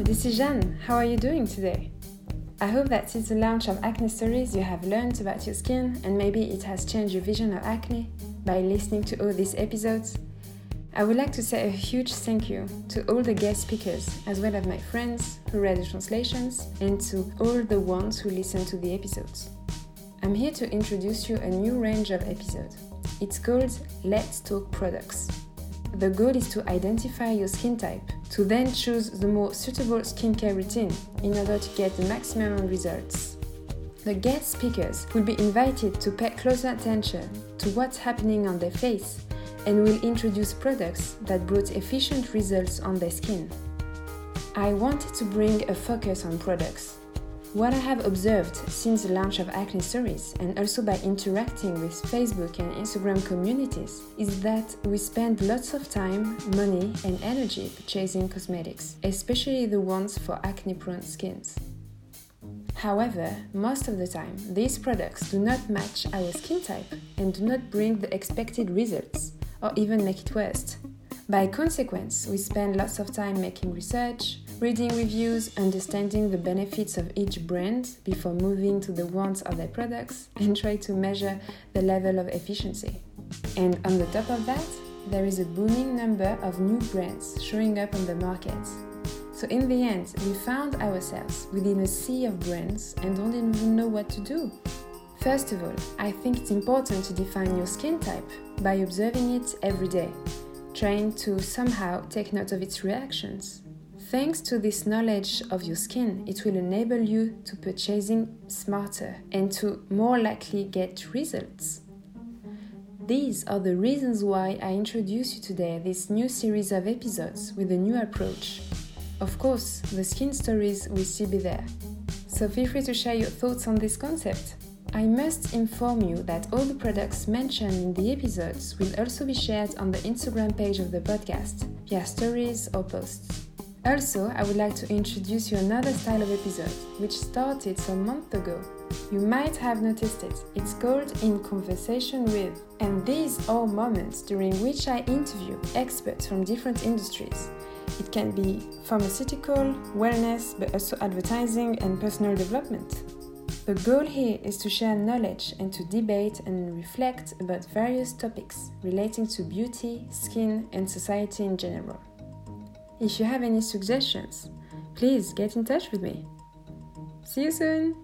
this is Jeanne. How are you doing today? I hope that since the launch of Acne Stories, you have learned about your skin and maybe it has changed your vision of acne by listening to all these episodes. I would like to say a huge thank you to all the guest speakers, as well as my friends who read the translations, and to all the ones who listen to the episodes. I'm here to introduce you a new range of episodes. It's called Let's Talk Products. The goal is to identify your skin type, to then choose the more suitable skincare routine in order to get the maximum results. The guest speakers will be invited to pay closer attention to what's happening on their face and will introduce products that brought efficient results on their skin. I wanted to bring a focus on products what I have observed since the launch of Acne Stories and also by interacting with Facebook and Instagram communities is that we spend lots of time, money, and energy purchasing cosmetics, especially the ones for acne prone skins. However, most of the time, these products do not match our skin type and do not bring the expected results, or even make it worse. By consequence, we spend lots of time making research, reading reviews, understanding the benefits of each brand before moving to the wants of their products, and try to measure the level of efficiency. And on the top of that, there is a booming number of new brands showing up on the market. So in the end, we found ourselves within a sea of brands and don't even know what to do. First of all, I think it's important to define your skin type by observing it every day trying to somehow take note of its reactions. Thanks to this knowledge of your skin, it will enable you to purchasing smarter and to more likely get results. These are the reasons why I introduce you today this new series of episodes with a new approach. Of course, the skin stories will still be there. So feel free to share your thoughts on this concept. I must inform you that all the products mentioned in the episodes will also be shared on the Instagram page of the podcast via stories or posts. Also, I would like to introduce you another style of episode which started some months ago. You might have noticed it. It's called In Conversation with, and these are moments during which I interview experts from different industries. It can be pharmaceutical, wellness, but also advertising and personal development. The goal here is to share knowledge and to debate and reflect about various topics relating to beauty, skin, and society in general. If you have any suggestions, please get in touch with me. See you soon!